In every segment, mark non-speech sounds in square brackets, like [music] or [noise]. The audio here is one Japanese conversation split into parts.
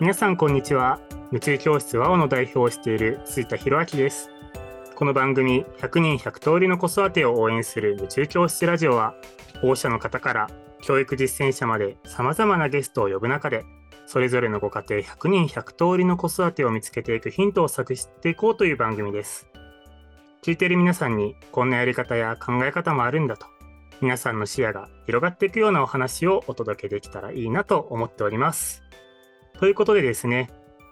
皆さんこんにちは。宇宙教室和尾の代表をしている杉田博明です。この番組100人100通りの子育てを応援する宇宙教室ラジオは保護者の方から教育実践者まで様々なゲストを呼ぶ中でそれぞれのご家庭100人100通りの子育てを見つけていくヒントを探していこうという番組です。聞いている皆さんにこんなやり方や考え方もあるんだと皆さんの視野が広がっていくようなお話をお届けできたらいいなと思っております。ということでですね、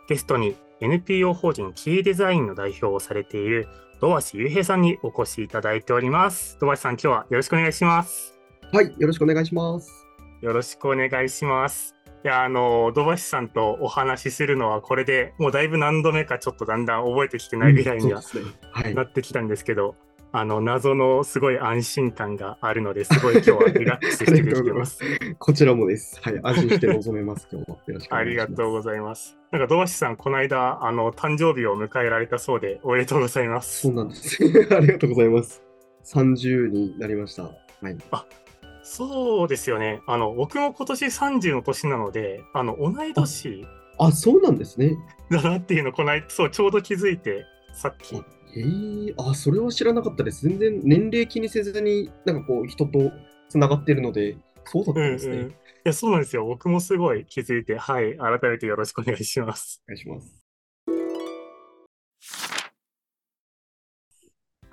ゲストに NPO 法人キーデザインの代表をされている土橋雄平さんにお越しいただいております。土橋さん、今日はよろしくお願いします。はい、よろしくお願いします。よろしくお願いします。いや、あの、土橋さんとお話しするのは、これでもうだいぶ何度目かちょっとだんだん覚えてきてないぐらいには、うんねはい、なってきたんですけど、あの謎のすごい安心感があるのですごい今日はリラックスしてできてます。[laughs] こちらもです。はい、安心して臨めます。今日もよろしくありがとうございます。なんか、土橋さん、この間、あの、誕生日を迎えられたそうで、おめでとうございます。そうなんです。[laughs] ありがとうございます。30になりました。はい。あそうですよね。あの、僕も今年30の年なので、あの、同い年。あ、そうなんですね。だなっていうの、この間、そう、ちょうど気づいて、さっき。へえ、あ、それは知らなかったです。全然年齢気にせずに、なんかこう、人とつながってるので、そうだったんですね。うんうん、いや、そうなんですよ。僕もすごい気づいて、はい、改めてよろしくお願いします。お願いします。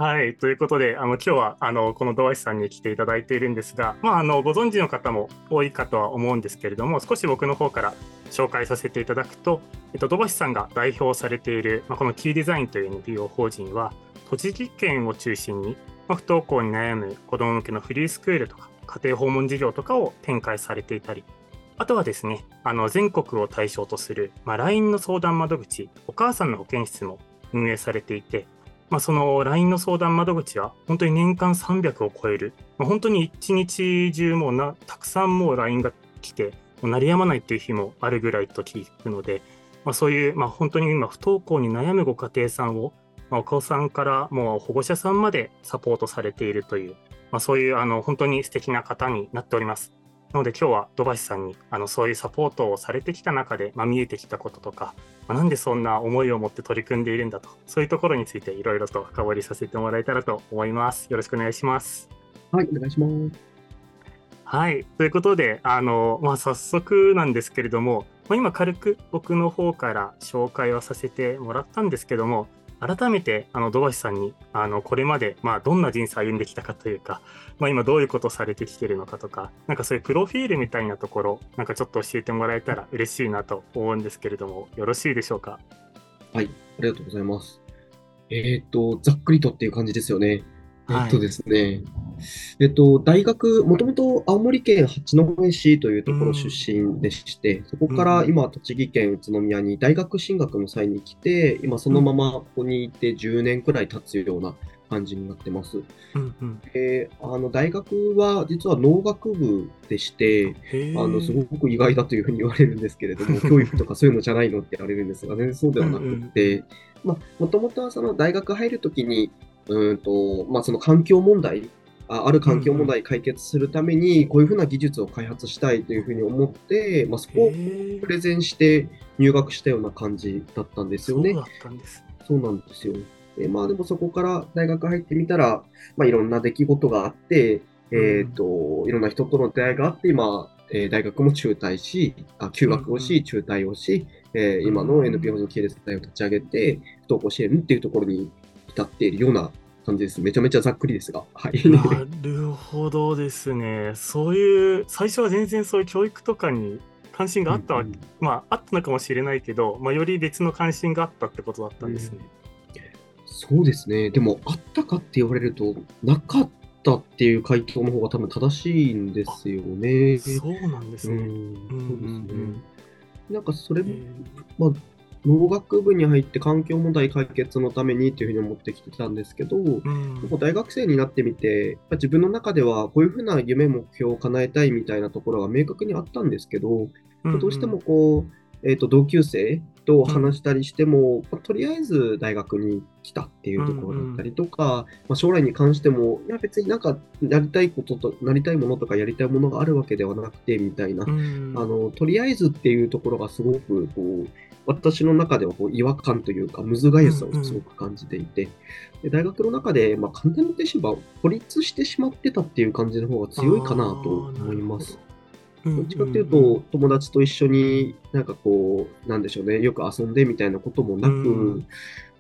はい、ということで、あの今日はあのこの土橋さんに来ていただいているんですが、まあ、あのご存知の方も多いかとは思うんですけれども、少し僕の方から紹介させていただくと、えっと、土橋さんが代表されている、まあ、このキーデザインという NPO 法人は、栃木県を中心に、まあ、不登校に悩む子ども向けのフリースクールとか、家庭訪問事業とかを展開されていたり、あとはですね、あの全国を対象とする、まあ、LINE の相談窓口、お母さんの保健室も運営されていて、まあ、その LINE の相談窓口は本当に年間300を超える、まあ、本当に一日中もなたくさんもう LINE が来て、鳴りやまないっていう日もあるぐらいと聞くので、まあ、そういう、まあ、本当に今不登校に悩むご家庭さんを、まあ、お子さんからもう保護者さんまでサポートされているという、まあ、そういうあの本当に素敵な方になっております。なので今日は土橋さんにあのそういうサポートをされてきた中で、まあ、見えてきたこととか、まあ、なんでそんな思いを持って取り組んでいるんだとそういうところについていろいろと深掘りさせてもらえたらと思います。よろしくお願いします。はい、お願いします。はい。ということで、あの、まあ、早速なんですけれども、まあ、今軽く僕の方から紹介はさせてもらったんですけども、改めて、あの、土橋さんに、あの、これまで、まあ、どんな人生歩んできたかというか、まあ、今どういうことされてきてるのかとか、なんかそういうプロフィールみたいなところ、なんかちょっと教えてもらえたら嬉しいなと思うんですけれども、よろしいでしょうか？はい、ありがとうございます。えっ、と、ざっくりとっていう感じですよね。えっとですね、えっと、大学、もともと青森県八戸市というところ出身でして、そこから今、栃木県宇都宮に大学進学の際に来て、今そのままここにいて10年くらい経つような感じになってます。うんうん、えー、あの大学は実は農学部でして、あのすごく意外だというふうに言われるんですけれども、[laughs] 教育とかそういうのじゃないのって言われるんですが、全然そうではなくて、もともとはその大学入るときに、うんとまあ、その環境問題あある環境問題解決するために、こういうふうな技術を開発したいというふうに思って、まあ、そこをプレゼンして入学したような感じだったんですよね。そうだったんですそうなんですよ。でまあ、でもそこから大学入ってみたら、まあ、いろんな出来事があって、えっ、ー、と、いろんな人との出会いがあって、今、えー、大学も中退し、あ休学をし、中退をし、えー、今の NPO の系列隊を立ち上げて、不登校支援っていうところに至っているような感じです。めちゃめちゃざっくりですが。はい。[laughs] なるほどですね。そういう、最初は全然そういう教育とかに関心があったわけ、うんうん、まあ、あったのかもしれないけど、まあ、より別の関心があったってことだったんですね。うん、そうですね。でも、あったかって言われると、なかったっていう回答の方が多分正しいんですよね。そうなんですね。うん、そうですね。なんかそれも、まあ、農学部に入って環境問題解決のためにっていうふうに思ってきてたんですけど、うん、大学生になってみて、自分の中ではこういうふうな夢、目標を叶えたいみたいなところが明確にあったんですけど、うんうん、どうしてもこう、えーと、同級生と話したりしても、まあとりあえず大学に来たっていうところだったりとか、まあ、将来に関しても、いや別になんかやりたいことと、なりたいものとかやりたいものがあるわけではなくてみたいな、うん。あのとりあえずっていうところがすごくこう私の中ではこう違和感というか、むずがゆさをすごく感じていて、で大学の中で、まあ、簡単に言ってしまえば、孤立してしまってたっていう感じの方が強いかなと思います。どっちかっていうと、友達と一緒になんかこう、なんでしょうね、よく遊んでみたいなこともなく、うん。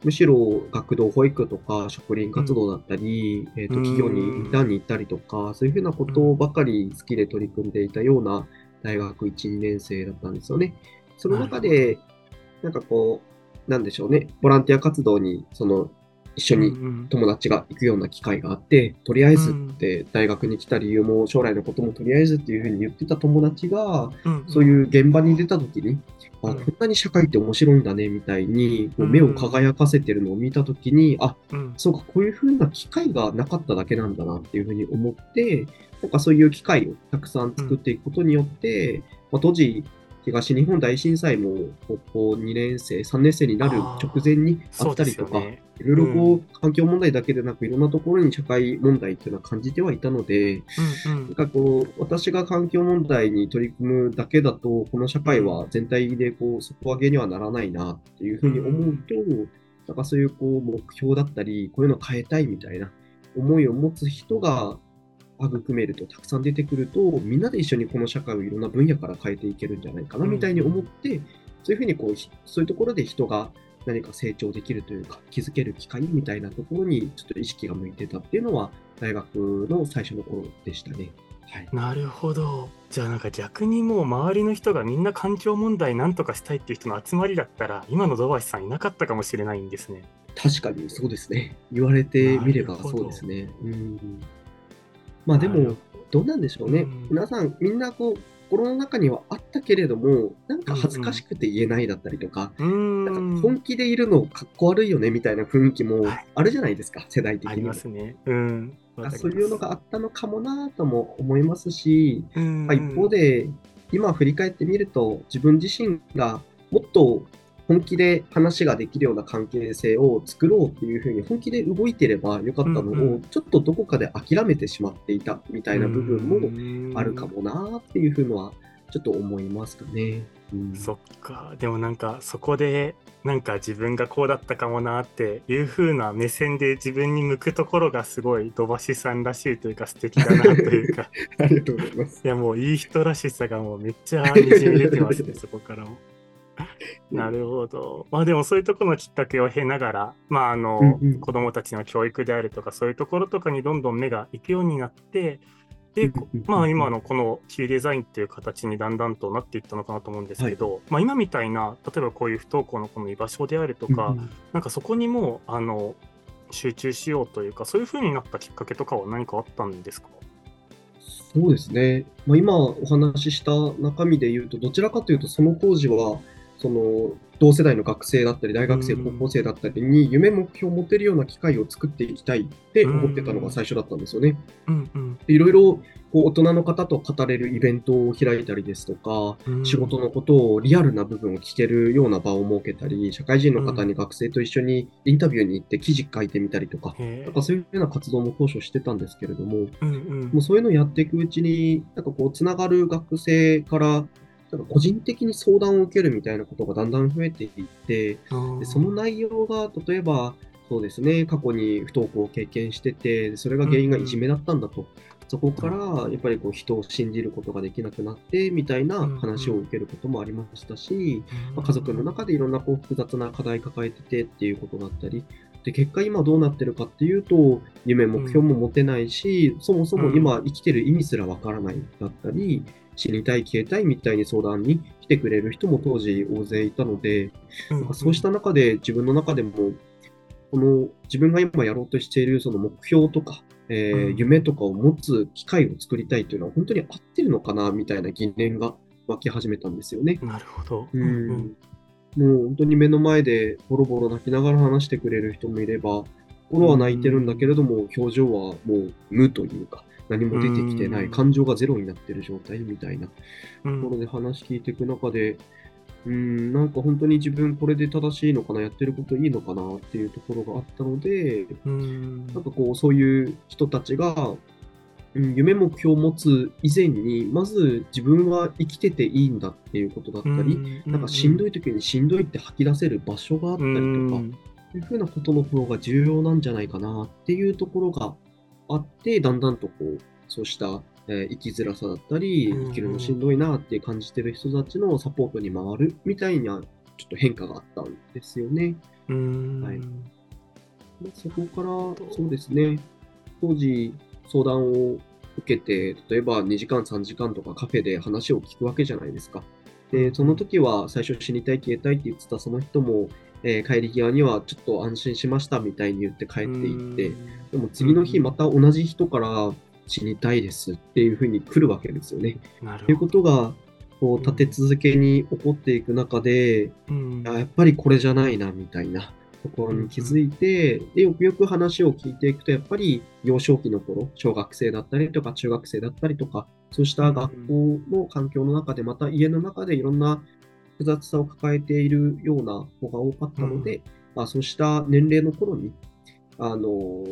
むしろ学童保育とか職員活動だったり、えーとうん。企業にインターンに行ったりとか、そういうふうなことばかり好きで取り組んでいたような大学1、2年生だったんですよね。その中で、なんかこう、なんでしょうね、ボランティア活動にその一緒に友達が行くような機会があって、とりあえずって大学に来た理由も将来のこともとりあえずっていうふうに言ってた友達が、そういう現場に出た時に、あ、うん。こんなに社会って面白いんだねみたいに、こう目を輝かせてるのを見た時に、あ、うん。そうか、こういうふうな機会がなかっただけなんだなっていうふうに思って、なんかそういう機会をたくさん作っていくことによって、まあ、当時、東日本大震災も高校2年生、3年生になる直前にあったりとか。いろいろこう、環境問題だけでなく、いろんなところに社会問題っていうのは感じてはいたので、うんなんかこう、私が環境問題に取り組むだけだと、この社会は全体でこう、底上げにはならないなっていうふうに思うと、なんかそういうこう、目標だったり、こういうのを変えたいみたいな思いを持つ人が育めるとたくさん出てくると、みんなで一緒にこの社会をいろんな分野から変えていけるんじゃないかなみたいに思って、そういうふうにこう、ひそういうところで人が何か成長できるというか、気づける機会みたいなところにちょっと意識が向いてたっていうのは、大学の最初の頃でしたね。はい。なるほど。じゃあなんか逆にもう周りの人がみんな環境問題なんとかしたいっていう人の集まりだったら今の土橋さんいなかったかもしれないんですね。確かにそうですね。言われてみればそうですね。うん。まあでも、どうなんでしょうね。うん皆さん、みんなこう、心の中にはあったけれども、なんか恥ずかしくて言えないだったりとか、うーんなんか本気でいるのかっこ悪いよねみたいな雰囲気もはいあるじゃないですか、世代的あり。ますね。うん。そういうのがあったのかもなとも思いますし、うんまあ、一方で、今振り返ってみると、自分自身がもっと本気で話ができるような関係性を作ろうっていうふうに本気で動いてればよかったのを、ちょっとどこかで諦めてしまっていたみたいな部分もあるかもなっていうふうのはちょっと思いますかね。うんそっか。でもなんかそこでなんか自分がこうだったかもなっていう風な目線で自分に向くところがすごい土橋さんらしいというか素敵だなというか [laughs] ありがとうございます。いやもういい人らしさがもうめっちゃにじみ出てますねそこからも。[laughs] なるほど。まあでもそういうところのきっかけを経ながら、まああの、うんうん。子供たちの教育であるとかそういうところとかにどんどん目が行くようになって、で、まあ今のこのキーデザインっていう形にだんだんとなっていったのかなと思うんですけど、まあ今みたいな、例えばこういう不登校の子の居場所であるとか、うんうん。なんかそこにもあの集中しようというか、そういう風になったきっかけとかは何かあったんですか？そうですね。まあ、今お話しした中身で言うと、どちらかというと、その当時は、その同世代の学生だったり、大学生、うん。高校生だったりに、夢、目標を持てるような機会を作っていきたいって思ってたのが最初だったんですよね。いろいろ大人の方と語れるイベントを開いたりですとか、うん。仕事のことをリアルな部分を聞けるような場を設けたり、社会人の方に学生と一緒にインタビューに行って記事書いてみたりとか、へなんかそういうような活動も当初してたんですけれども、もうそういうのをやっていくうちに、なんかこう、つながる学生から、なんか個人的に相談を受けるみたいなことがだんだん増えていって、でその内容が例えば、そうですね、過去に不登校を経験してて、それが原因がいじめだったんだと。そこから、やっぱりこう人を信じることができなくなって、みたいな話を受けることもありましたし、まあ家族の中でいろんなこう複雑な課題抱えててっていうことだったり、で結果今どうなってるかっていうと、夢、目標も持てないし、そもそも今生きてる意味すらわからないだったり、死にたい、消えたいみたいに相談に来てくれる人も当時大勢いたので、うんなんかそうした中で自分の中でも、この自分が今やろうとしているその目標とか、えーうん夢とかを持つ機会を作りたいというのは本当に合ってるのかなみたいな疑念が湧き始めたんですよね。なるほど。うんもう本当に目の前でボロボロ泣きながら話してくれる人もいれば、心は泣いてるんだけれども、表情はもう無というか、何も出てきてなうん。い、感情がゼロになってる状態みたいな。うん。ところで話聞いていく中で、うん、なんか本当に自分これで正しいのかな、やってることいいのかなっていうところがあったので、うん、なんかこう、そういう人たちが、うん、夢目標を持つ以前に、まず自分は生きてていいんだっていうことだったり、うん、なんかしんどい時にしんどいって吐き出せる場所があったりとか、いうふうなことの方が重要なんじゃないかなっていうところがあって、だんだんとこう、そうしたえー、生きづらさだったり、生きるのしんどいなって感じてる人たちのサポートに回るみたいなちょっと変化があったんですよね。はい、でそこからそうですね、当時相談を受けて、例えば2時間、3時間とかカフェで話を聞くわけじゃないですか。で、その時は最初死にたい、消えたいって言ってたその人も、えー、帰り際にはちょっと安心しましたみたいに言って帰っていって、でも次の日また同じ人から死にたいですっていうふうに来るわけですよね。ということがこう立て続けに起こっていく中で、うん、やっぱりこれじゃないなみたいなところに気づいて、うん、でよくよく話を聞いていくとやっぱり幼少期の頃小学生だったりとか中学生だったりとかそうした学校の環境の中でまた家の中でいろんな複雑さを抱えているような子が多かったので、うん、まあ、そうした年齢の頃にあの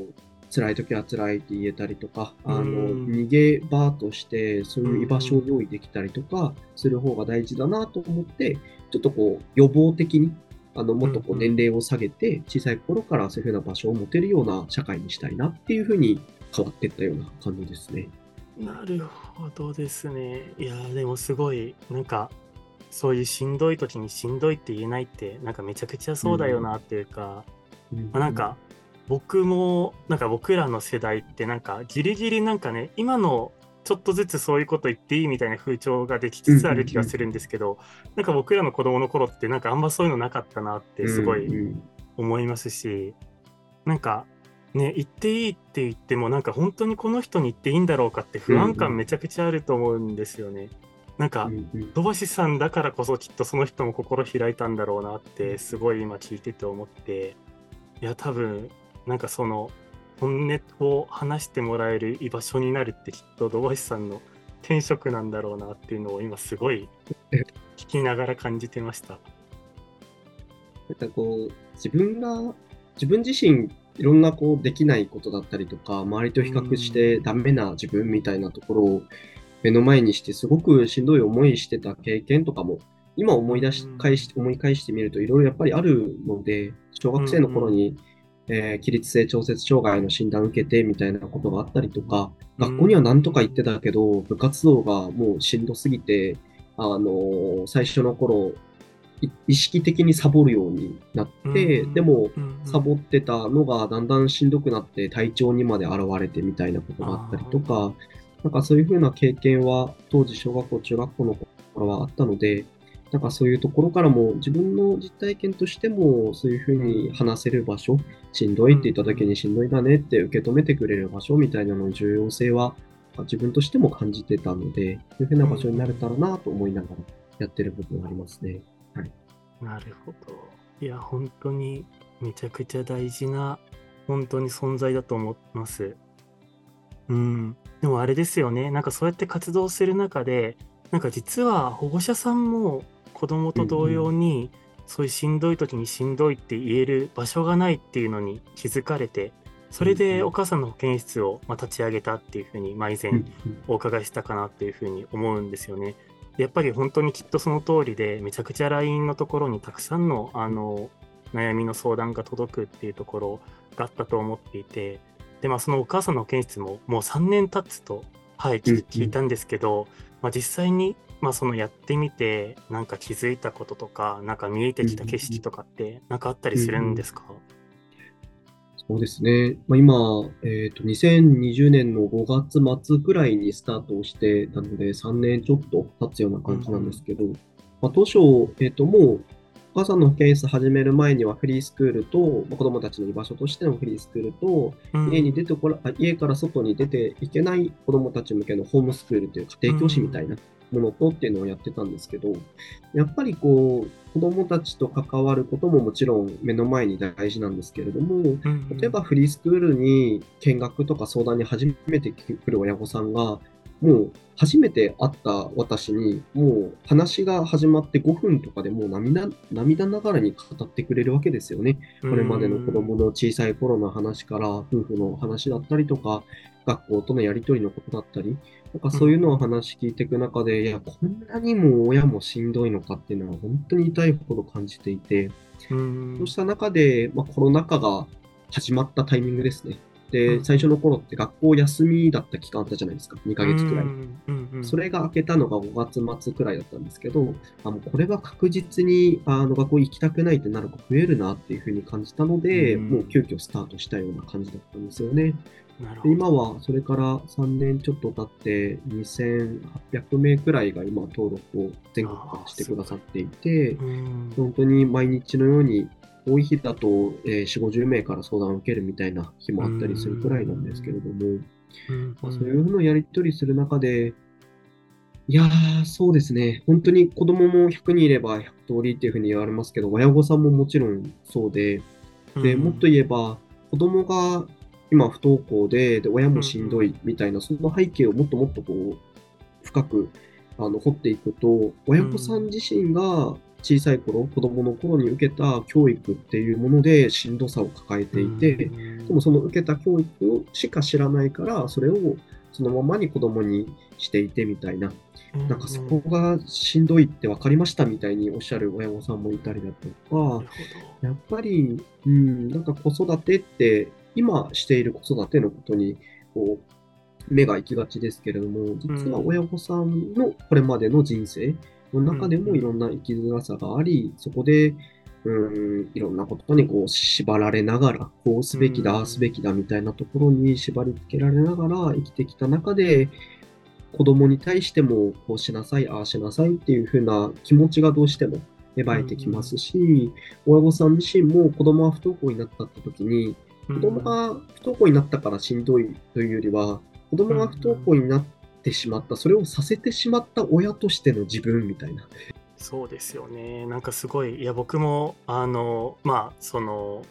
辛い時は辛いって言えたりとか、あの、逃げ場としてそういう居場所を用意できたりとかする方が大事だなと思って、ちょっとこう予防的に、あの、もっとこう年齢を下げて、小さい頃からそういうふうな場所を持てるような社会にしたいなっていうふうに変わっていったような感じですね。なるほどですね。いや、でもすごい、なんか、そういうしんどい時にしんどいって言えないって、なんかめちゃくちゃそうだよなっていうか、うん、まあ、なんか、僕もなんか僕らの世代ってなんかギリギリなんかね今のちょっとずつそういうこと言っていいみたいな風潮ができつつある気がするんですけど、なんか僕らの子供の頃ってなんかあんまそういうのなかったなってすごい思いますし、なんかね言っていいって言ってもなんか本当にこの人に言っていいんだろうかって不安感めちゃくちゃあると思うんですよね。なんか土橋さんだからこそきっとその人も心開いたんだろうなってすごい今聞いてて思って。いや多分なんかその本音を話してもらえる居場所になるってきっと土橋さんの転職なんだろうなっていうのを今すごい [laughs] 聞きながら感じてました。なんかこう自分が自分自身いろんなこうできないことだったりとか周りと比較してダメな自分みたいなところを目の前にしてすごくしんどい思いしてた経験とかも今思い出し返し思い返してみるといろいろやっぱりあるので小学生の頃にえー、起立性調節障害の診断を受けてみたいなことがあったりとか、学校には何とか行ってたけど、部活動がもうしんどすぎて、あのー、最初の頃、意識的にサボるようになって、でも、サボってたのがだんだんしんどくなって体調にまで現れてみたいなことがあったりとか、なんかそういうふうな経験は当時小学校、中学校の頃はあったので、なんかそういうところからも自分の実体験としてもそういうふうに話せる場所、しんどいって言った時にしんどいだねって受け止めてくれる場所みたいなのの重要性は自分としても感じてたので、そういうふうな場所になれたらなと思いながらやってる部分がありますね。はい。なるほど。いや、本当にめちゃくちゃ大事な、本当に存在だと思います。うん。でもあれですよね。なんかそうやって活動する中で、なんか実は保護者さんも子供と同様に、そういうしんどい時にしんどいって言える場所がないっていうのに気づかれてそれでお母さんの保健室をま立ち上げたっていうふうに、まあ、以前お伺いしたかなっていうふうに思うんですよね。やっぱり本当にきっとその通りでめちゃくちゃ LINE のところにたくさんのあの悩みの相談が届くっていうところがあったと思っていてで、まあ、そのお母さんの保健室ももう3年経つと、はい、聞いたんですけど、まあ、実際にまあそのやってみてなんか気づいたこととかなんか見えてきた景色とかって何かあったりするんですか、うんうん、そうですね、まあ、今、えーと、2020年の5月末ぐらいにスタートをしてたので3年ちょっと経つような感じなんですけど、うんうん、まあ、当初、えーと、もうお母さんの保健室始める前にはフリースクールと、まあ、子どもたちの居場所としてのフリースクールと、うん、家に出てこら家から外に出ていけない子どもたち向けのホームスクールという家庭教師みたいなものとっていうのをやってたんですけど、やっぱりこう、子供たちと関わることももちろん目の前に大事なんですけれども、例えばフリースクールに見学とか相談に初めて来る親御さんが、もう初めて会った私に、もう話が始まって5分とかでもう涙涙ながらに語ってくれるわけですよね。これまでの子供の小さい頃の話から、夫婦の話だったりとか、学校とのやりとりのことだったり、なんかそういうのを話聞いていく中で、いや、こんなにも親もしんどいのかっていうのは本当に痛いほど感じていて、そうした中で、まあ、コロナ禍が始まったタイミングですね。で、最初の頃って学校休みだった期間あったじゃないですか。2ヶ月くらい。それが明けたのが5月末くらいだったんですけど、あもうこれは確実にあの学校行きたくないってなる子増えるなっていうふうに感じたので、もう急遽スタートしたような感じだったんですよね。で今はそれから3年ちょっと経って2800名くらいが今登録を全国からしてくださっていて、本当に毎日のように多い日だと、えー、4、50名から相談を受けるみたいな日もあったりするくらいなんですけれども、まあ、そういうのをやり取りする中で、いやー、そうですね。本当に子供も100人いれば100通りっていうふうに言われますけど、親御さんももちろんそうで、で、もっと言えば、子供が今不登校で、で、親もしんどいみたいな、その背景をもっともっとこう、深くあの掘っていくと、親御さん自身が小さい頃、子供の頃に受けた教育っていうものでしんどさを抱えていて、でもその受けた教育しか知らないから、それをそのままに子供にしていてみたいな、なんかそこがしんどいって分かりましたみたいにおっしゃる親御さんもいたりだとか、やっぱり、うん、なんか子育てって、今している子育てのことに、こう、目が行きがちですけれども、実は親御さんのこれまでの人生、の中でもいろんな生きづらさがあり、そこで、うん、いろんなことにこう縛られながら、こうすべきだ、ああすべきだみたいなところに縛り付けられながら生きてきた中で、子供に対してもこうしなさい、ああしなさいっていう風な気持ちがどうしても芽生えてきますし、親御さん自身も子供が不登校になったって時に、子供が不登校になったからしんどいというよりは、子供が不登校になってしまった、それをさせてしまった親としての自分みたいな。そうですよね。なんかすごい、いや、僕も、あの、まあ、その、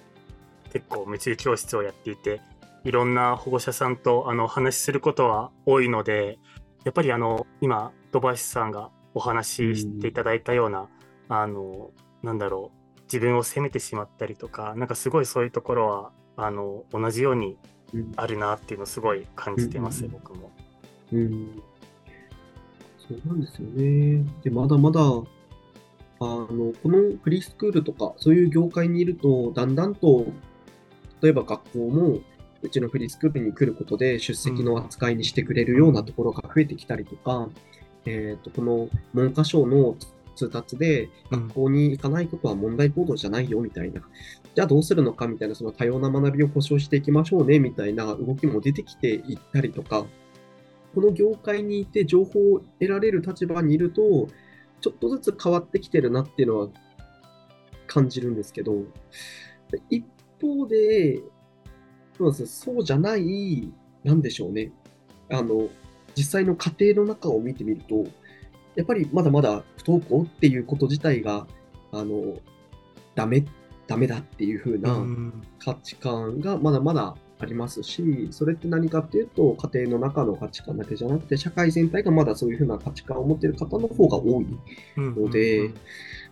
結構、夢中教室をやっていて、いろんな保護者さんとあの話しすることは多いので、やっぱりあの今、土橋さんがお話ししていただいたような、うん、あの、なんだろう、自分を責めてしまったりとか、なんかすごいそういうところは、あの、同じようにあるなっていうのをすごい感じてます、うん、僕も。うん。そうなんですよね。で、まだまだ、あの、このフリースクールとか、そういう業界にいると、だんだんと、例えば学校も、うちのフリースクールに来ることで出席の扱いにしてくれるようなところが増えてきたりとか、うん、えっ、と、この文科省の通達で、学校に行かないことは問題行動じゃないよみたいな、じゃあどうするのかみたいな、その多様な学びを保障していきましょうねみたいな動きも出てきていったりとか、この業界にいて情報を得られる立場にいると、ちょっとずつ変わってきてるなっていうのは感じるんですけど、一方で、そうそうじゃない、なんでしょうね。あの、実際の家庭の中を見てみると、やっぱりまだまだ不登校っていうこと自体が、あの、ダメ、ダメだっていう風な価値観がまだまだありますし、それって何かっていうと、家庭の中の価値観だけじゃなくて、社会全体がまだそういうふうな価値観を持っている方の方が多いので、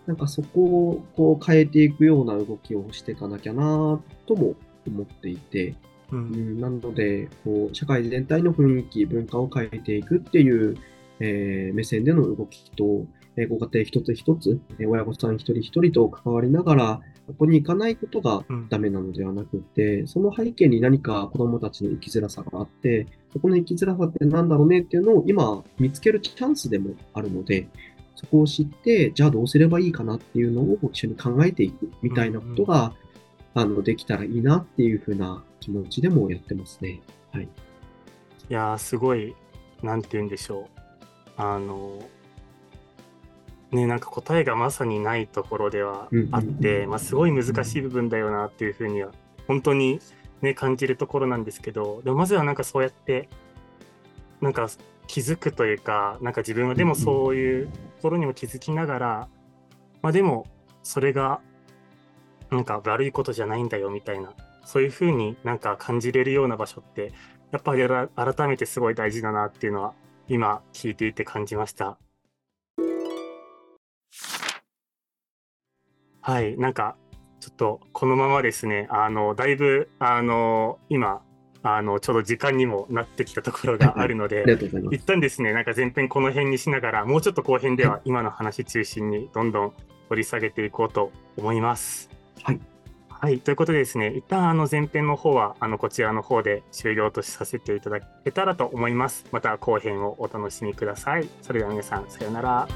なんかそこをこう変えていくような動きをしていかなきゃなとも思っていて、うん、なのでこう、社会全体の雰囲気、文化を変えていくっていう、えー、目線での動きと、えご家庭一つ一つ、え親御さん一人一人と関わりながら、ここに行かないことがダメなのではなくて、うん、その背景に何か子供たちの生きづらさがあって、そこの生きづらさって何だろうねっていうのを今見つけるチャンスでもあるので、そこを知って、じゃあどうすればいいかなっていうのを一緒に考えていくみたいなことが、うんうん、あのできたらいいなっていうふうな気持ちでもやってますね。はい。いやすごい、なんて言うんでしょう。あの、ね、なんか答えがまさにないところではあって、まあ、すごい難しい部分だよなっていうふうには本当に、ね、感じるところなんですけどでもまずはなんかそうやってなんか気づくというかなんか自分はでもそういうところにも気づきながら、まあ、でもそれがなんか悪いことじゃないんだよみたいなそういうふうになんか感じれるような場所ってやっぱり改めてすごい大事だなっていうのは今聞いていて感じました。はい、なんかちょっとこのままですね、あのだいぶあの今あのちょうど時間にもなってきたところがあるので、一旦ですね、なんか前編この辺にしながら、もうちょっと後編では今の話中心にどんどん掘り下げていこうと思います。はい。はい、ということでですね、一旦あの前編の方はあのこちらの方で終了とさせていただけたらと思います。また後編をお楽しみください。それでは皆さん、さようなら。